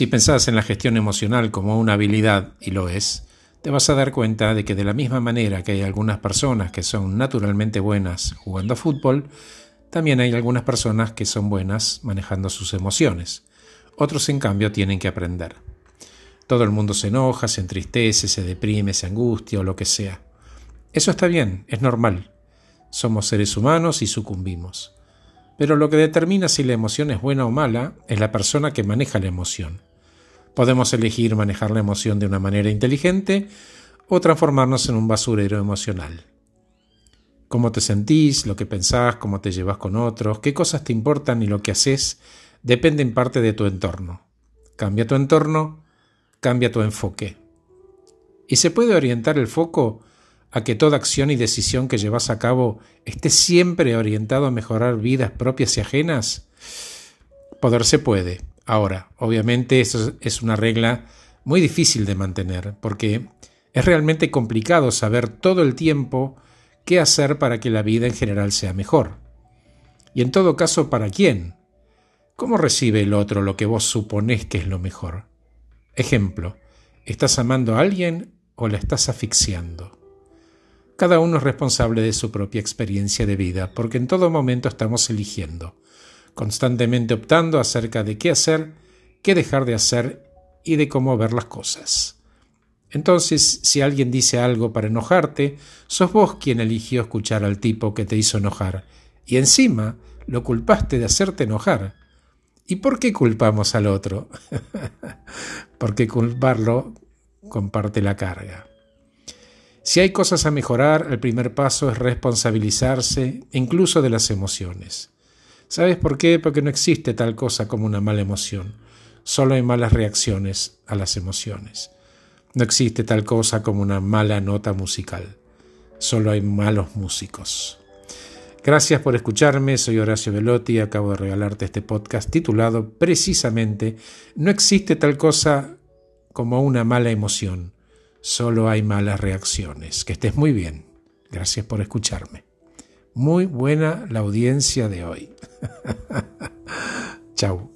Si pensás en la gestión emocional como una habilidad, y lo es, te vas a dar cuenta de que de la misma manera que hay algunas personas que son naturalmente buenas jugando a fútbol, también hay algunas personas que son buenas manejando sus emociones. Otros, en cambio, tienen que aprender. Todo el mundo se enoja, se entristece, se deprime, se angustia o lo que sea. Eso está bien, es normal. Somos seres humanos y sucumbimos. Pero lo que determina si la emoción es buena o mala es la persona que maneja la emoción. Podemos elegir manejar la emoción de una manera inteligente o transformarnos en un basurero emocional. Cómo te sentís, lo que pensás, cómo te llevas con otros, qué cosas te importan y lo que haces depende en parte de tu entorno. Cambia tu entorno, cambia tu enfoque. Y se puede orientar el foco a que toda acción y decisión que llevas a cabo esté siempre orientado a mejorar vidas propias y ajenas? Poder se puede, Ahora, obviamente eso es una regla muy difícil de mantener, porque es realmente complicado saber todo el tiempo qué hacer para que la vida en general sea mejor. Y en todo caso, ¿para quién? ¿Cómo recibe el otro lo que vos suponés que es lo mejor? Ejemplo, ¿estás amando a alguien o la estás asfixiando? Cada uno es responsable de su propia experiencia de vida, porque en todo momento estamos eligiendo constantemente optando acerca de qué hacer, qué dejar de hacer y de cómo ver las cosas. Entonces, si alguien dice algo para enojarte, sos vos quien eligió escuchar al tipo que te hizo enojar, y encima lo culpaste de hacerte enojar. ¿Y por qué culpamos al otro? Porque culparlo comparte la carga. Si hay cosas a mejorar, el primer paso es responsabilizarse incluso de las emociones. ¿Sabes por qué? Porque no existe tal cosa como una mala emoción. Solo hay malas reacciones a las emociones. No existe tal cosa como una mala nota musical. Solo hay malos músicos. Gracias por escucharme, soy Horacio Velotti y acabo de regalarte este podcast titulado precisamente No existe tal cosa como una mala emoción, solo hay malas reacciones. Que estés muy bien. Gracias por escucharme. Muy buena la audiencia de hoy. Chao.